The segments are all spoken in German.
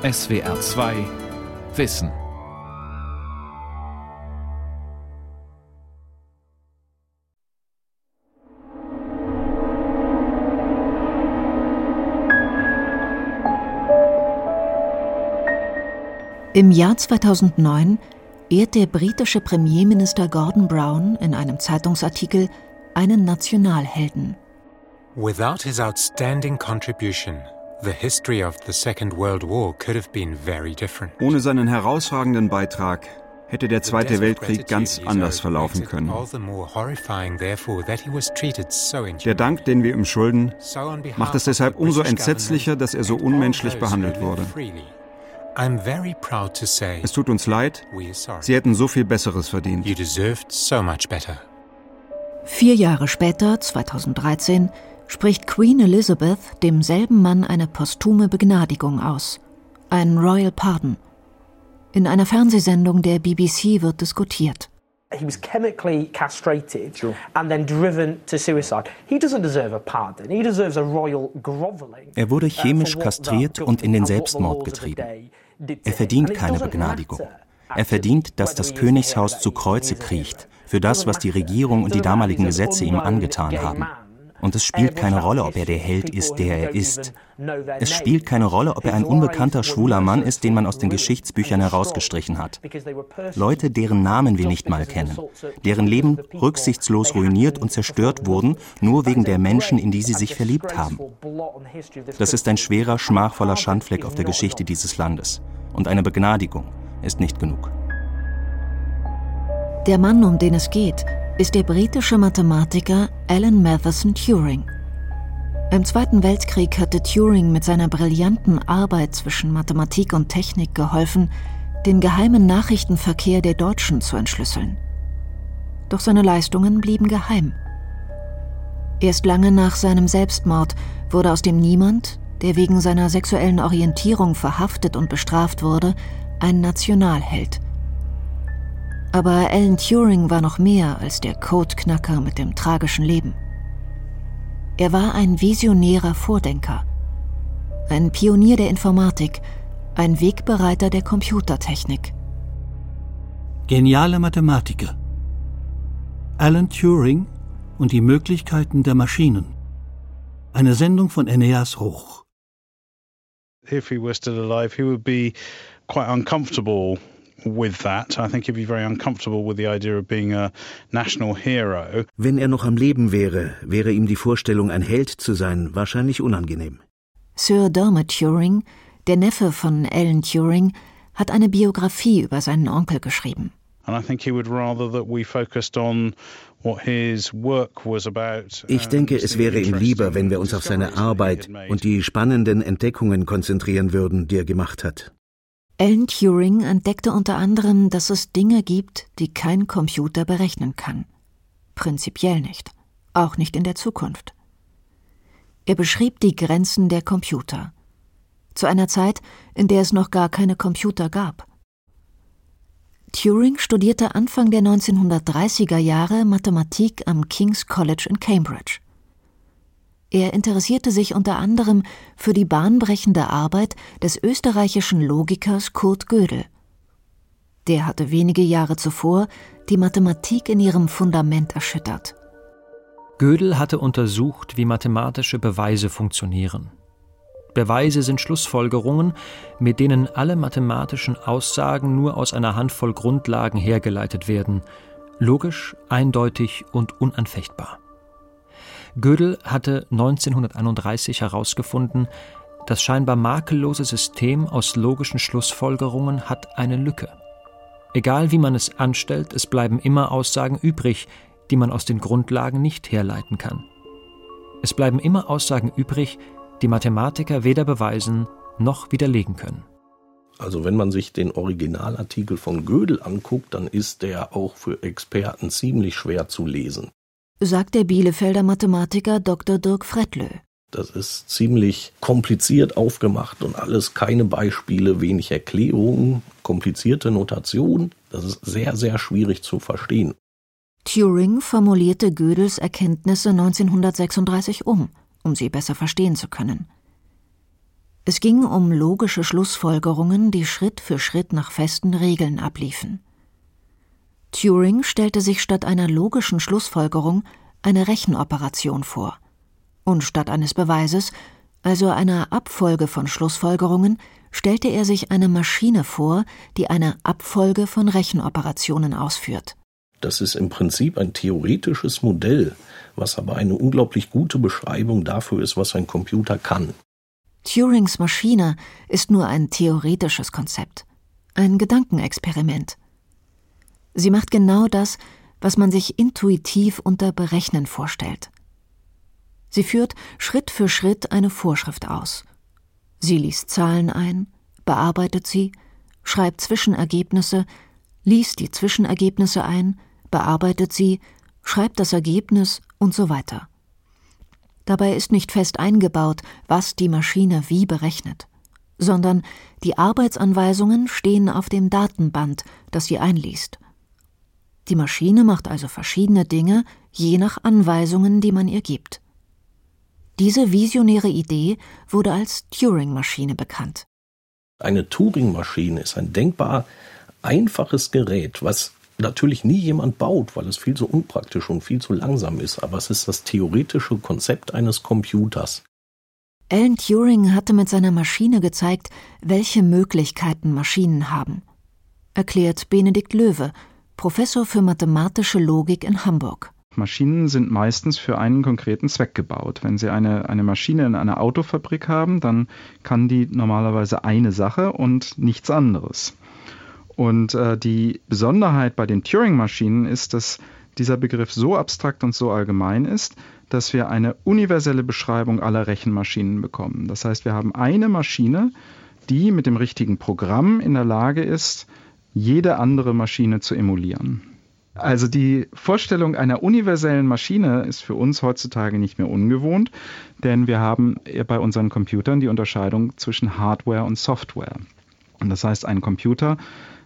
SWR 2 Wissen. Im Jahr 2009 ehrt der britische Premierminister Gordon Brown in einem Zeitungsartikel einen Nationalhelden. Without his outstanding contribution, the history of the Second World War could have been very different. Ohne seinen herausragenden Beitrag hätte der Zweite Weltkrieg ganz anders verlaufen können. Der Dank, den wir ihm schulden, macht es deshalb umso entsetzlicher, dass er so unmenschlich behandelt wurde. Es tut uns leid, Sie hätten so viel Besseres verdient. Vier Jahre später, 2013, spricht Queen Elizabeth demselben Mann eine posthume Begnadigung aus. Ein Royal Pardon. In einer Fernsehsendung der BBC wird diskutiert. He was chemically castrated sure. and then driven to suicide. He doesn't deserve a pardon. He deserves a royal groveling. Er wurde chemisch kastriert und in den Selbstmord getrieben. Er verdient keine Begnadigung. Er verdient, dass das Königshaus zu Kreuze kriecht für das, was die Regierung und die damaligen Gesetze ihm angetan haben. Und es spielt keine Rolle, ob er der Held ist, der er ist. Es spielt keine Rolle, ob er ein unbekannter schwuler Mann ist, den man aus den Geschichtsbüchern herausgestrichen hat. Leute, deren Namen wir nicht mal kennen, deren Leben rücksichtslos ruiniert und zerstört wurden, nur wegen der Menschen, in die sie sich verliebt haben. Das ist ein schwerer, schmachvoller Schandfleck auf der Geschichte dieses Landes. Und eine Begnadigung ist nicht genug. Der Mann, um den es geht, ist der britische Mathematiker Alan Matheson Turing. Im Zweiten Weltkrieg hatte Turing mit seiner brillanten Arbeit zwischen Mathematik und Technik geholfen, den geheimen Nachrichtenverkehr der Deutschen zu entschlüsseln. Doch seine Leistungen blieben geheim. Erst lange nach seinem Selbstmord wurde aus dem Niemand, der wegen seiner sexuellen Orientierung verhaftet und bestraft wurde, ein Nationalheld – aber Alan Turing war noch mehr als der Codeknacker mit dem tragischen Leben. Er war ein visionärer Vordenker, ein Pionier der Informatik, ein Wegbereiter der Computertechnik. Geniale Mathematiker. Alan Turing und die Möglichkeiten der Maschinen. Eine Sendung von Eneas Roch. If he were still alive, he would be quite uncomfortable with that. I think he'd be very uncomfortable with the idea of being a national hero. Wenn er noch am Leben wäre, wäre ihm die Vorstellung, ein Held zu sein, wahrscheinlich unangenehm. Sir Dermot Turing, der Neffe von Alan Turing, hat eine Biografie über seinen Onkel geschrieben. Ich denke, es wäre ihm lieber, wenn wir uns auf seine Arbeit und die spannenden Entdeckungen konzentrieren würden, die er gemacht hat. Alan Turing entdeckte unter anderem, dass es Dinge gibt, die kein Computer berechnen kann. Prinzipiell nicht. Auch nicht in der Zukunft. Er beschrieb die Grenzen der Computer. Zu einer Zeit, in der es noch gar keine Computer gab. Turing studierte Anfang der 1930er Jahre Mathematik am King's College in Cambridge. Er interessierte sich unter anderem für die bahnbrechende Arbeit des österreichischen Logikers Kurt Gödel. Der hatte wenige Jahre zuvor die Mathematik in ihrem Fundament erschüttert. Gödel hatte untersucht, wie mathematische Beweise funktionieren. Beweise sind Schlussfolgerungen, mit denen alle mathematischen Aussagen nur aus einer Handvoll Grundlagen hergeleitet werden, logisch, eindeutig und unanfechtbar. Gödel hatte 1931 herausgefunden, das scheinbar makellose System aus logischen Schlussfolgerungen hat eine Lücke. Egal wie man es anstellt, es bleiben immer Aussagen übrig, die man aus den Grundlagen nicht herleiten kann. Es bleiben immer Aussagen übrig, die Mathematiker weder beweisen noch widerlegen können. Also wenn man sich den Originalartikel von Gödel anguckt, dann ist der auch für Experten ziemlich schwer zu lesen sagt der Bielefelder Mathematiker Dr. Dirk Frettlö. Das ist ziemlich kompliziert aufgemacht und alles keine Beispiele, wenig Erklärungen, komplizierte Notation. Das ist sehr, sehr schwierig zu verstehen. Turing formulierte Gödels Erkenntnisse 1936 um, um sie besser verstehen zu können. Es ging um logische Schlussfolgerungen, die Schritt für Schritt nach festen Regeln abliefen. Turing stellte sich statt einer logischen Schlussfolgerung eine Rechenoperation vor. Und statt eines Beweises, also einer Abfolge von Schlussfolgerungen, stellte er sich eine Maschine vor, die eine Abfolge von Rechenoperationen ausführt. Das ist im Prinzip ein theoretisches Modell, was aber eine unglaublich gute Beschreibung dafür ist, was ein Computer kann. Turings Maschine ist nur ein theoretisches Konzept, ein Gedankenexperiment. Sie macht genau das, was man sich intuitiv unter Berechnen vorstellt. Sie führt Schritt für Schritt eine Vorschrift aus. Sie liest Zahlen ein, bearbeitet sie, schreibt Zwischenergebnisse, liest die Zwischenergebnisse ein, bearbeitet sie, schreibt das Ergebnis und so weiter. Dabei ist nicht fest eingebaut, was die Maschine wie berechnet, sondern die Arbeitsanweisungen stehen auf dem Datenband, das sie einliest. Die Maschine macht also verschiedene Dinge, je nach Anweisungen, die man ihr gibt. Diese visionäre Idee wurde als Turing-Maschine bekannt. Eine Turing-Maschine ist ein denkbar einfaches Gerät, was natürlich nie jemand baut, weil es viel zu unpraktisch und viel zu langsam ist, aber es ist das theoretische Konzept eines Computers. Alan Turing hatte mit seiner Maschine gezeigt, welche Möglichkeiten Maschinen haben, erklärt Benedikt Löwe, Professor für mathematische Logik in Hamburg. Maschinen sind meistens für einen konkreten Zweck gebaut. Wenn Sie eine, eine Maschine in einer Autofabrik haben, dann kann die normalerweise eine Sache und nichts anderes. Und äh, die Besonderheit bei den Turing-Maschinen ist, dass dieser Begriff so abstrakt und so allgemein ist, dass wir eine universelle Beschreibung aller Rechenmaschinen bekommen. Das heißt, wir haben eine Maschine, die mit dem richtigen Programm in der Lage ist, jede andere Maschine zu emulieren. Also die Vorstellung einer universellen Maschine ist für uns heutzutage nicht mehr ungewohnt, denn wir haben bei unseren Computern die Unterscheidung zwischen Hardware und Software. Und das heißt, ein Computer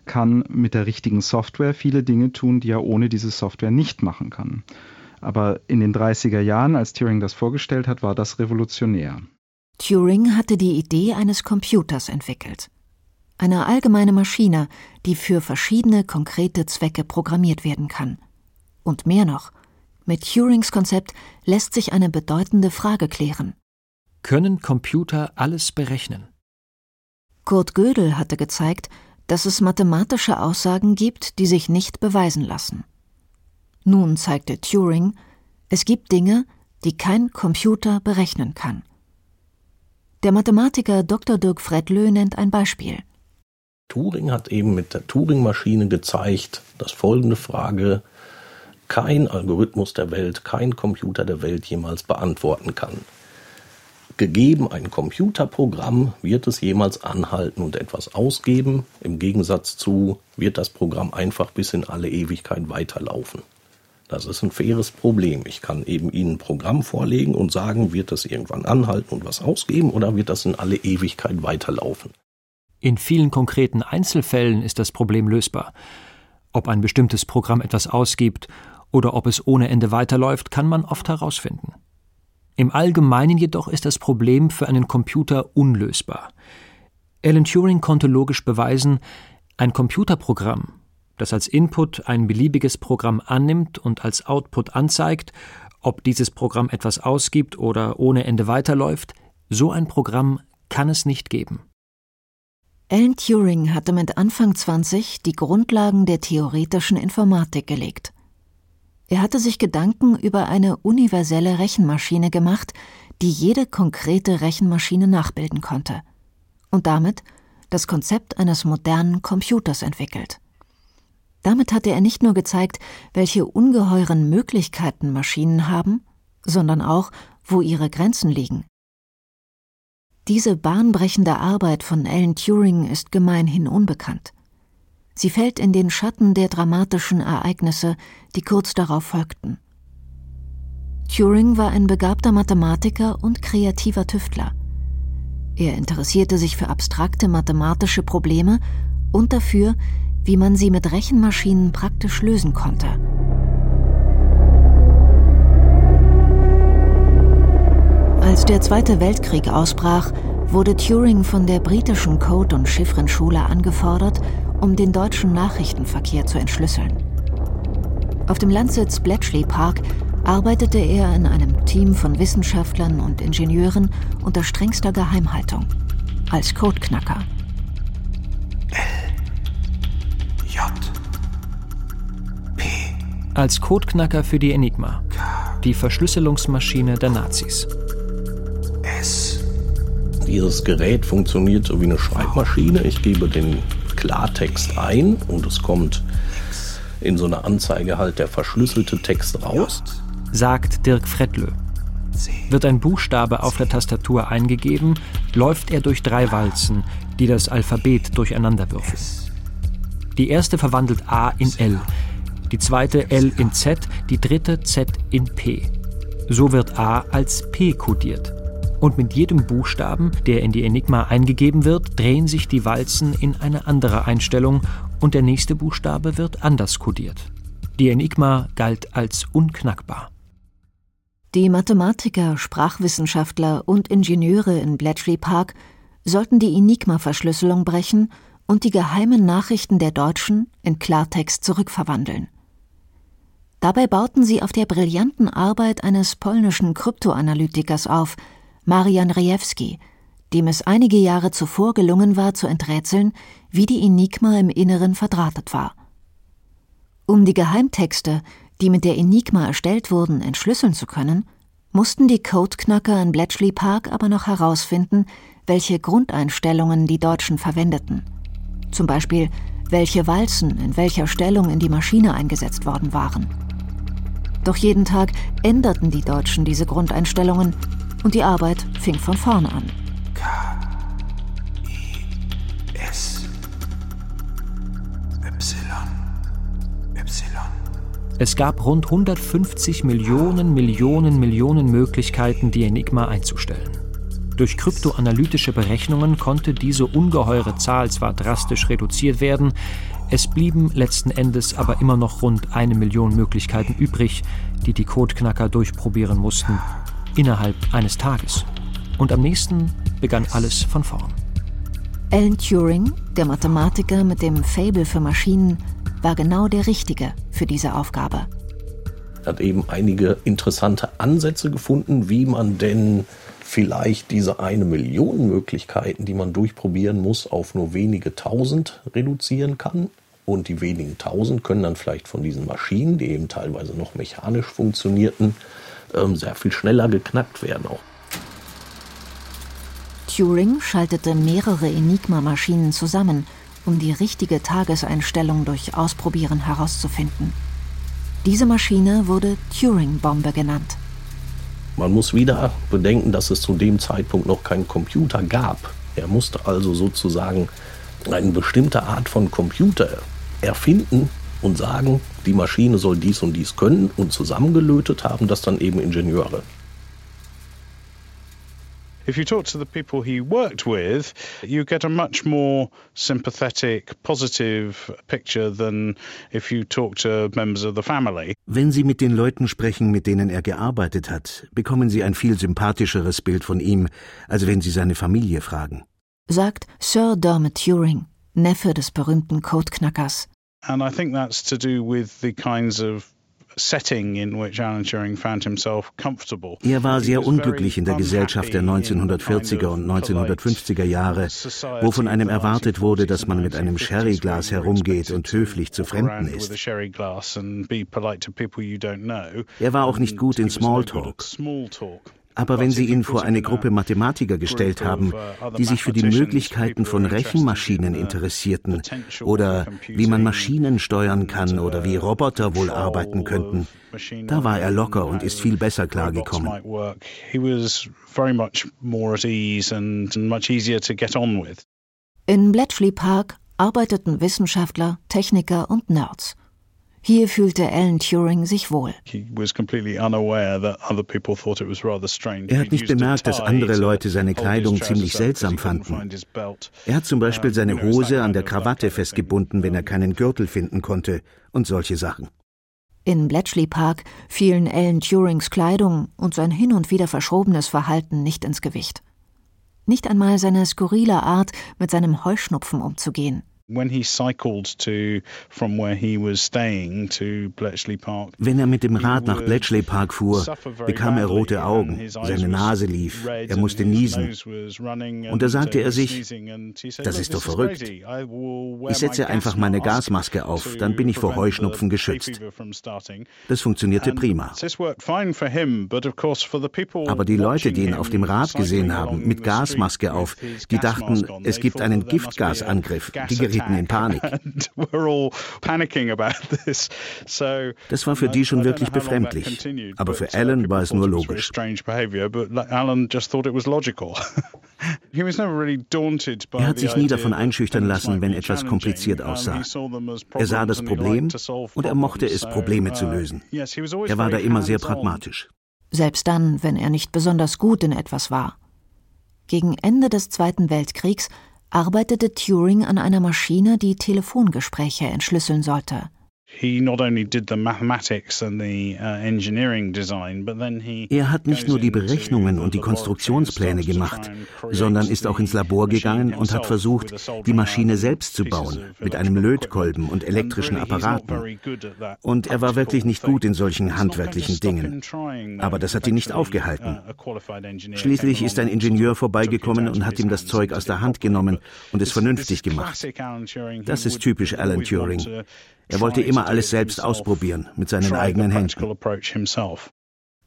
kann mit der richtigen Software viele Dinge tun, die er ohne diese Software nicht machen kann. Aber in den 30er Jahren, als Turing das vorgestellt hat, war das revolutionär. Turing hatte die Idee eines Computers entwickelt eine allgemeine Maschine, die für verschiedene konkrete Zwecke programmiert werden kann. Und mehr noch, mit Turings Konzept lässt sich eine bedeutende Frage klären. Können Computer alles berechnen? Kurt Gödel hatte gezeigt, dass es mathematische Aussagen gibt, die sich nicht beweisen lassen. Nun zeigte Turing, es gibt Dinge, die kein Computer berechnen kann. Der Mathematiker Dr. Dirk Fredlö nennt ein Beispiel. Turing hat eben mit der Turing-Maschine gezeigt, dass folgende Frage kein Algorithmus der Welt, kein Computer der Welt jemals beantworten kann. Gegeben ein Computerprogramm, wird es jemals anhalten und etwas ausgeben? Im Gegensatz zu, wird das Programm einfach bis in alle Ewigkeit weiterlaufen? Das ist ein faires Problem. Ich kann eben Ihnen ein Programm vorlegen und sagen, wird das irgendwann anhalten und was ausgeben oder wird das in alle Ewigkeit weiterlaufen? In vielen konkreten Einzelfällen ist das Problem lösbar. Ob ein bestimmtes Programm etwas ausgibt oder ob es ohne Ende weiterläuft, kann man oft herausfinden. Im Allgemeinen jedoch ist das Problem für einen Computer unlösbar. Alan Turing konnte logisch beweisen, ein Computerprogramm, das als Input ein beliebiges Programm annimmt und als Output anzeigt, ob dieses Programm etwas ausgibt oder ohne Ende weiterläuft, so ein Programm kann es nicht geben. Alan Turing hatte mit Anfang 20 die Grundlagen der theoretischen Informatik gelegt. Er hatte sich Gedanken über eine universelle Rechenmaschine gemacht, die jede konkrete Rechenmaschine nachbilden konnte und damit das Konzept eines modernen Computers entwickelt. Damit hatte er nicht nur gezeigt, welche ungeheuren Möglichkeiten Maschinen haben, sondern auch, wo ihre Grenzen liegen. Diese bahnbrechende Arbeit von Alan Turing ist gemeinhin unbekannt. Sie fällt in den Schatten der dramatischen Ereignisse, die kurz darauf folgten. Turing war ein begabter Mathematiker und kreativer Tüftler. Er interessierte sich für abstrakte mathematische Probleme und dafür, wie man sie mit Rechenmaschinen praktisch lösen konnte. Als der Zweite Weltkrieg ausbrach, wurde Turing von der britischen Code- und Chiffrenschule angefordert, um den deutschen Nachrichtenverkehr zu entschlüsseln. Auf dem Landsitz Bletchley Park arbeitete er in einem Team von Wissenschaftlern und Ingenieuren unter strengster Geheimhaltung als Codeknacker. L J P als Codeknacker für die Enigma, die Verschlüsselungsmaschine der Nazis. Dieses Gerät funktioniert so wie eine Schreibmaschine. Ich gebe den Klartext ein und es kommt in so einer Anzeige halt der verschlüsselte Text raus. Sagt Dirk Fredlö. Wird ein Buchstabe auf der Tastatur eingegeben, läuft er durch drei Walzen, die das Alphabet durcheinanderwürfeln. Die erste verwandelt A in L, die zweite L in Z, die dritte Z in P. So wird A als P kodiert. Und mit jedem Buchstaben, der in die Enigma eingegeben wird, drehen sich die Walzen in eine andere Einstellung und der nächste Buchstabe wird anders kodiert. Die Enigma galt als unknackbar. Die Mathematiker, Sprachwissenschaftler und Ingenieure in Bletchley Park sollten die Enigma-Verschlüsselung brechen und die geheimen Nachrichten der Deutschen in Klartext zurückverwandeln. Dabei bauten sie auf der brillanten Arbeit eines polnischen Kryptoanalytikers auf, Marian Rejewski, dem es einige Jahre zuvor gelungen war zu enträtseln, wie die Enigma im Inneren verdrahtet war. Um die Geheimtexte, die mit der Enigma erstellt wurden, entschlüsseln zu können, mussten die Codeknacker in Bletchley Park aber noch herausfinden, welche Grundeinstellungen die Deutschen verwendeten. Zum Beispiel, welche Walzen in welcher Stellung in die Maschine eingesetzt worden waren. Doch jeden Tag änderten die Deutschen diese Grundeinstellungen und die Arbeit fing von vorn an. K S Y Y es gab rund 150 Millionen, Millionen, Millionen Möglichkeiten, die Enigma einzustellen. Durch kryptoanalytische Berechnungen konnte diese ungeheure Zahl zwar drastisch reduziert werden, es blieben letzten Endes aber immer noch rund eine Million Möglichkeiten übrig, die die Codeknacker durchprobieren mussten, innerhalb eines Tages. Und am nächsten begann alles von vorn. Alan Turing, der Mathematiker mit dem Fable für Maschinen, war genau der Richtige für diese Aufgabe. Er hat eben einige interessante Ansätze gefunden, wie man denn vielleicht diese eine Million Möglichkeiten, die man durchprobieren muss, auf nur wenige tausend reduzieren kann. Und die wenigen tausend können dann vielleicht von diesen Maschinen, die eben teilweise noch mechanisch funktionierten, ähm, sehr viel schneller geknackt werden auch. Turing schaltete mehrere Enigma-Maschinen zusammen – um die richtige Tageseinstellung durch Ausprobieren herauszufinden. Diese Maschine wurde Turing-Bombe genannt. Man muss wieder bedenken, dass es zu dem Zeitpunkt noch keinen Computer gab. Er musste also sozusagen eine bestimmte Art von Computer erfinden und sagen, die Maschine soll dies und dies können und zusammengelötet haben das dann eben Ingenieure. if you talk to the people he worked with, you get a much more sympathetic, positive picture than if you talk to members of the family. Wenn Sie mit den Leuten sprechen, mit denen er gearbeitet hat, bekommen Sie ein viel sympathischeres Bild von ihm, als wenn Sie seine Familie fragen. Sagt Sir Dermot Turing, Neffe des berühmten Codeknackers. And I think that's to do with the kinds of er war sehr unglücklich in der Gesellschaft der 1940er und 1950er Jahre, wo von einem erwartet wurde, dass man mit einem Sherryglas herumgeht und höflich zu Fremden ist. Er war auch nicht gut in Smalltalk. Aber wenn Sie ihn vor eine Gruppe Mathematiker gestellt haben, die sich für die Möglichkeiten von Rechenmaschinen interessierten oder wie man Maschinen steuern kann oder wie Roboter wohl arbeiten könnten, da war er locker und ist viel besser klargekommen. In Bletchley Park arbeiteten Wissenschaftler, Techniker und Nerds. Hier fühlte Alan Turing sich wohl. Er hat nicht bemerkt, dass andere Leute seine Kleidung ziemlich seltsam fanden. Er hat zum Beispiel seine Hose an der Krawatte festgebunden, wenn er keinen Gürtel finden konnte und solche Sachen. In Bletchley Park fielen Alan Turings Kleidung und sein hin und wieder verschrobenes Verhalten nicht ins Gewicht. Nicht einmal seine skurrile Art, mit seinem Heuschnupfen umzugehen. Wenn er mit dem Rad nach Bletchley Park fuhr, bekam er rote Augen, seine Nase lief, er musste niesen. Und da sagte er sich, das ist doch verrückt. Ich setze einfach meine Gasmaske auf, dann bin ich vor Heuschnupfen geschützt. Das funktionierte prima. Aber die Leute, die ihn auf dem Rad gesehen haben, mit Gasmaske auf, die dachten, es gibt einen Giftgasangriff. Die gerieten in Panik. Das war für die schon wirklich befremdlich. Aber für Alan war es nur logisch. Er hat sich nie davon einschüchtern lassen, wenn etwas kompliziert aussah. Er sah das Problem und er mochte es, Probleme zu lösen. Er war da immer sehr pragmatisch. Selbst dann, wenn er nicht besonders gut in etwas war. Gegen Ende des Zweiten Weltkriegs arbeitete Turing an einer Maschine, die Telefongespräche entschlüsseln sollte. Er hat nicht nur die Berechnungen und die Konstruktionspläne gemacht, sondern ist auch ins Labor gegangen und hat versucht, die Maschine selbst zu bauen, mit einem Lötkolben und elektrischen Apparaten. Und er war wirklich nicht gut in solchen handwerklichen Dingen. Aber das hat ihn nicht aufgehalten. Schließlich ist ein Ingenieur vorbeigekommen und hat ihm das Zeug aus der Hand genommen und es vernünftig gemacht. Das ist typisch Alan Turing. Er wollte immer alles selbst ausprobieren, mit seinen eigenen Händen.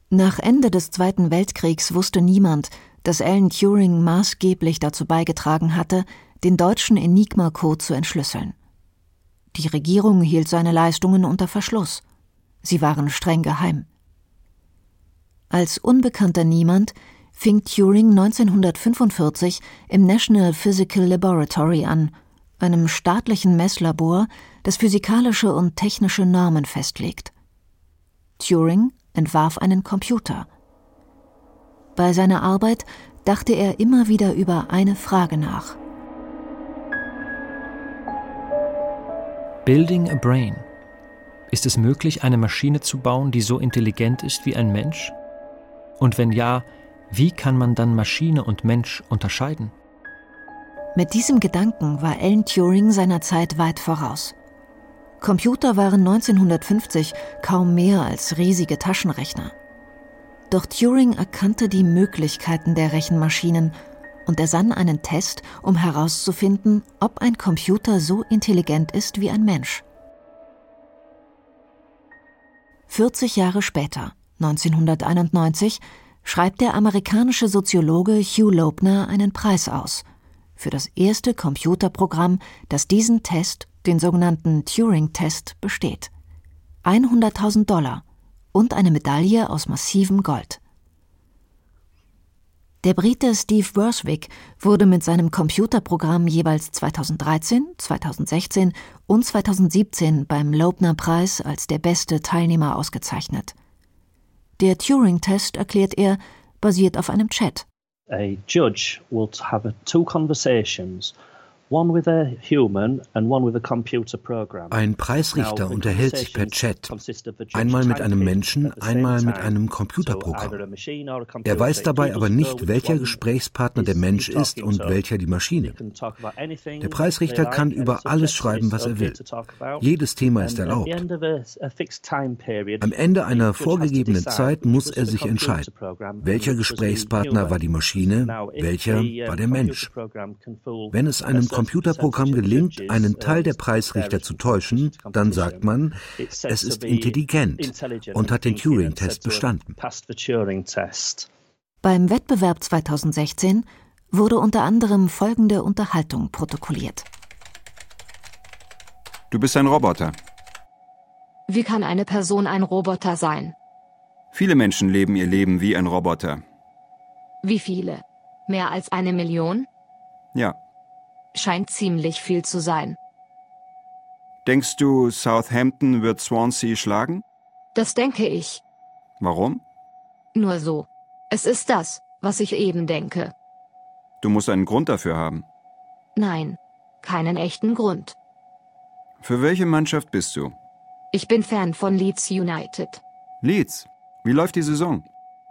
Nach Ende des Zweiten Weltkriegs wusste niemand, dass Alan Turing maßgeblich dazu beigetragen hatte, den deutschen Enigma-Code zu entschlüsseln. Die Regierung hielt seine Leistungen unter Verschluss. Sie waren streng geheim. Als unbekannter Niemand fing Turing 1945 im National Physical Laboratory an, einem staatlichen Messlabor, das physikalische und technische Normen festlegt. Turing entwarf einen Computer. Bei seiner Arbeit dachte er immer wieder über eine Frage nach. Building a Brain. Ist es möglich, eine Maschine zu bauen, die so intelligent ist wie ein Mensch? Und wenn ja, wie kann man dann Maschine und Mensch unterscheiden? Mit diesem Gedanken war Alan Turing seiner Zeit weit voraus. Computer waren 1950 kaum mehr als riesige Taschenrechner. Doch Turing erkannte die Möglichkeiten der Rechenmaschinen und ersann einen Test, um herauszufinden, ob ein Computer so intelligent ist wie ein Mensch. 40 Jahre später, 1991, schreibt der amerikanische Soziologe Hugh Loebner einen Preis aus für das erste Computerprogramm, das diesen Test den sogenannten Turing-Test, besteht. 100.000 Dollar und eine Medaille aus massivem Gold. Der Brite Steve Worswick wurde mit seinem Computerprogramm jeweils 2013, 2016 und 2017 beim Loebner-Preis als der beste Teilnehmer ausgezeichnet. Der Turing-Test, erklärt er, basiert auf einem Chat. A judge will have two conversations ein Preisrichter unterhält sich per Chat, einmal mit einem Menschen, einmal mit einem Computerprogramm. Er weiß dabei aber nicht, welcher Gesprächspartner der Mensch ist und welcher die Maschine. Der Preisrichter kann über alles schreiben, was er will. Jedes Thema ist erlaubt. Am Ende einer vorgegebenen Zeit muss er sich entscheiden, welcher Gesprächspartner war die Maschine, welcher war der Mensch. Wenn es einem Computerprogramm gelingt, einen Teil der Preisrichter zu täuschen, dann sagt man, es ist intelligent und hat den Turing-Test bestanden. Beim Wettbewerb 2016 wurde unter anderem folgende Unterhaltung protokolliert. Du bist ein Roboter. Wie kann eine Person ein Roboter sein? Viele Menschen leben ihr Leben wie ein Roboter. Wie viele? Mehr als eine Million? Ja scheint ziemlich viel zu sein. Denkst du, Southampton wird Swansea schlagen? Das denke ich. Warum? Nur so. Es ist das, was ich eben denke. Du musst einen Grund dafür haben. Nein, keinen echten Grund. Für welche Mannschaft bist du? Ich bin Fan von Leeds United. Leeds? Wie läuft die Saison?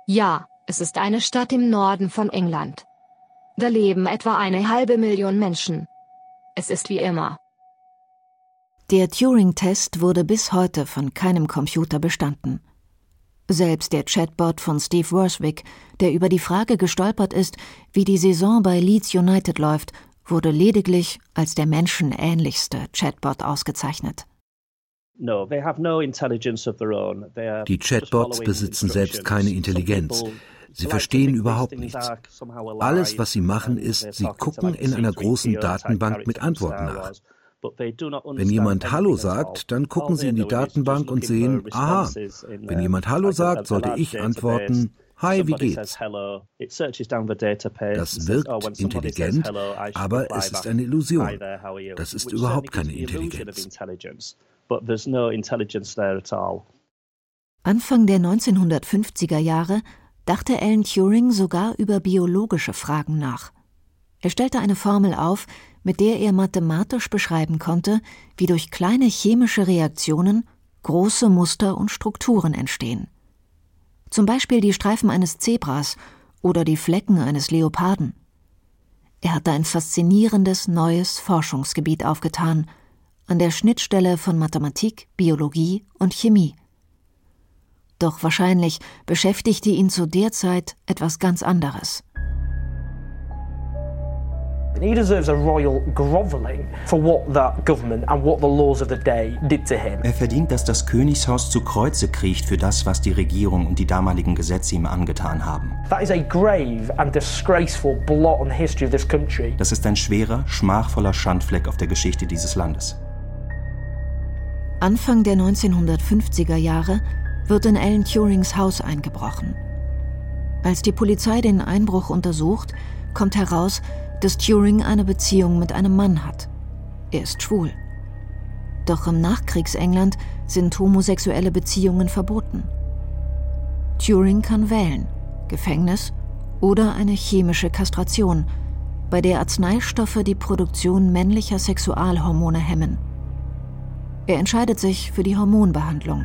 Ja, es ist eine Stadt im Norden von England. Da leben etwa eine halbe Million Menschen. Es ist wie immer. Der Turing-Test wurde bis heute von keinem Computer bestanden. Selbst der Chatbot von Steve Worswick, der über die Frage gestolpert ist, wie die Saison bei Leeds United läuft, wurde lediglich als der menschenähnlichste Chatbot ausgezeichnet. Die Chatbots besitzen selbst keine Intelligenz. Sie verstehen überhaupt nichts. Alles, was sie machen, ist, sie gucken in einer großen Datenbank mit Antworten nach. Wenn jemand Hallo sagt, dann gucken Sie in die Datenbank und sehen, aha, wenn jemand Hallo sagt, sollte ich antworten, Hi, wie geht's? Das wirkt intelligent, aber es ist eine Illusion. Das ist überhaupt keine Intelligenz. Anfang der 1950er Jahre dachte Alan Turing sogar über biologische Fragen nach. Er stellte eine Formel auf, mit der er mathematisch beschreiben konnte, wie durch kleine chemische Reaktionen große Muster und Strukturen entstehen. Zum Beispiel die Streifen eines Zebras oder die Flecken eines Leoparden. Er hatte ein faszinierendes neues Forschungsgebiet aufgetan, an der Schnittstelle von Mathematik, Biologie und Chemie. Doch wahrscheinlich beschäftigte ihn zu der Zeit etwas ganz anderes. He deserves a royal groveling for what that government and what the laws of the day did to him. Er verdient, dass das Königshaus zu Kreuze kriecht für das, was die Regierung und die damaligen Gesetze ihm angetan haben. That is a grave and disgraceful blot on the history of this country. Das ist ein schwerer, schmachvoller Schandfleck auf der Geschichte dieses Landes. Anfang der 1950er Jahre wird in Alan Turings Haus eingebrochen. Als die Polizei den Einbruch untersucht, kommt heraus, dass Turing eine Beziehung mit einem Mann hat. Er ist schwul. Doch im Nachkriegsengland sind homosexuelle Beziehungen verboten. Turing kann wählen, Gefängnis oder eine chemische Kastration, bei der Arzneistoffe die Produktion männlicher Sexualhormone hemmen. Er entscheidet sich für die Hormonbehandlung.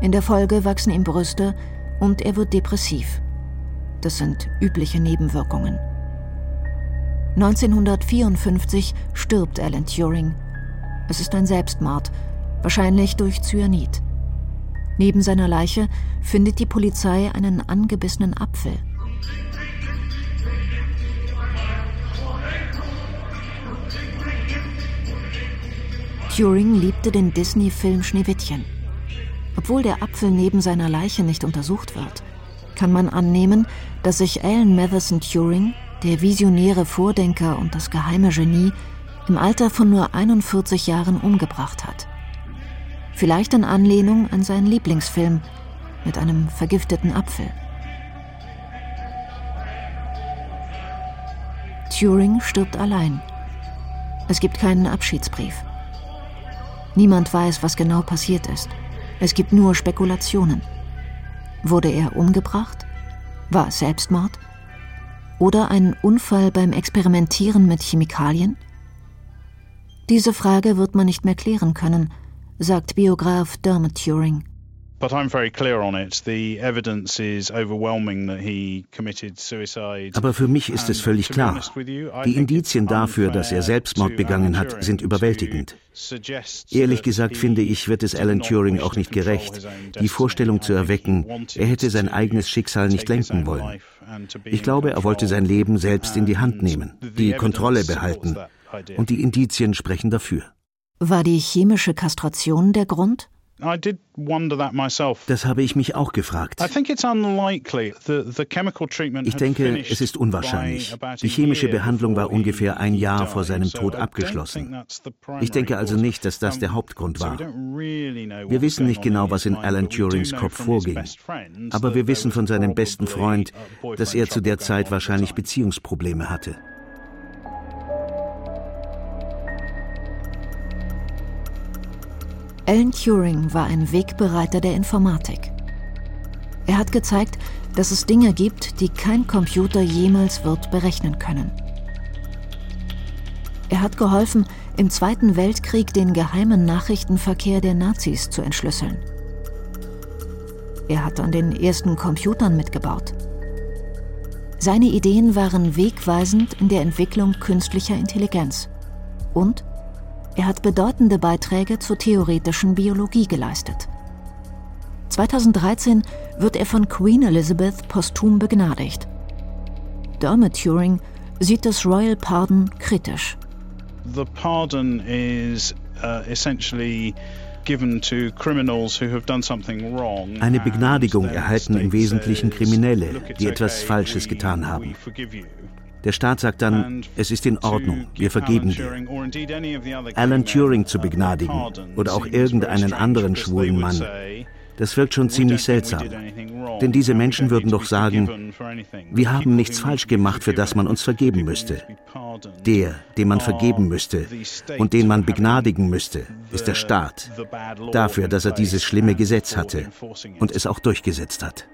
In der Folge wachsen ihm Brüste und er wird depressiv. Das sind übliche Nebenwirkungen. 1954 stirbt Alan Turing. Es ist ein Selbstmord, wahrscheinlich durch Cyanid. Neben seiner Leiche findet die Polizei einen angebissenen Apfel. Turing liebte den Disney-Film Schneewittchen. Obwohl der Apfel neben seiner Leiche nicht untersucht wird, kann man annehmen, dass sich Alan Matheson Turing der visionäre Vordenker und das geheime Genie, im Alter von nur 41 Jahren umgebracht hat. Vielleicht in Anlehnung an seinen Lieblingsfilm mit einem vergifteten Apfel. Turing stirbt allein. Es gibt keinen Abschiedsbrief. Niemand weiß, was genau passiert ist. Es gibt nur Spekulationen. Wurde er umgebracht? War es Selbstmord? Oder ein Unfall beim Experimentieren mit Chemikalien? Diese Frage wird man nicht mehr klären können, sagt Biograf Dermot Turing. Aber für mich ist es völlig klar. Die Indizien dafür, dass er Selbstmord begangen hat, sind überwältigend. Ehrlich gesagt finde ich, wird es Alan Turing auch nicht gerecht, die Vorstellung zu erwecken, er hätte sein eigenes Schicksal nicht lenken wollen. Ich glaube, er wollte sein Leben selbst in die Hand nehmen, die Kontrolle behalten. Und die Indizien sprechen dafür. War die chemische Kastration der Grund? Das habe ich mich auch gefragt. Ich denke, es ist unwahrscheinlich. Die chemische Behandlung war ungefähr ein Jahr vor seinem Tod abgeschlossen. Ich denke also nicht, dass das der Hauptgrund war. Wir wissen nicht genau, was in Alan Turings Kopf vorging. Aber wir wissen von seinem besten Freund, dass er zu der Zeit wahrscheinlich Beziehungsprobleme hatte. Alan Turing war ein Wegbereiter der Informatik. Er hat gezeigt, dass es Dinge gibt, die kein Computer jemals wird berechnen können. Er hat geholfen, im Zweiten Weltkrieg den geheimen Nachrichtenverkehr der Nazis zu entschlüsseln. Er hat an den ersten Computern mitgebaut. Seine Ideen waren wegweisend in der Entwicklung künstlicher Intelligenz. Und er hat bedeutende Beiträge zur theoretischen Biologie geleistet. 2013 wird er von Queen Elizabeth posthum begnadigt. Dermot Turing sieht das Royal Pardon kritisch. The pardon is uh, essentially eine Begnadigung erhalten im Wesentlichen Kriminelle, die etwas Falsches getan haben. Der Staat sagt dann, es ist in Ordnung, wir vergeben dir. Alan Turing zu begnadigen oder auch irgendeinen anderen schwulen Mann, das wirkt schon ziemlich seltsam. Denn diese Menschen würden doch sagen, wir haben nichts falsch gemacht, für das man uns vergeben müsste. Der, dem man vergeben müsste und den man begnadigen müsste, ist der Staat. Dafür, dass er dieses schlimme Gesetz hatte und es auch durchgesetzt hat.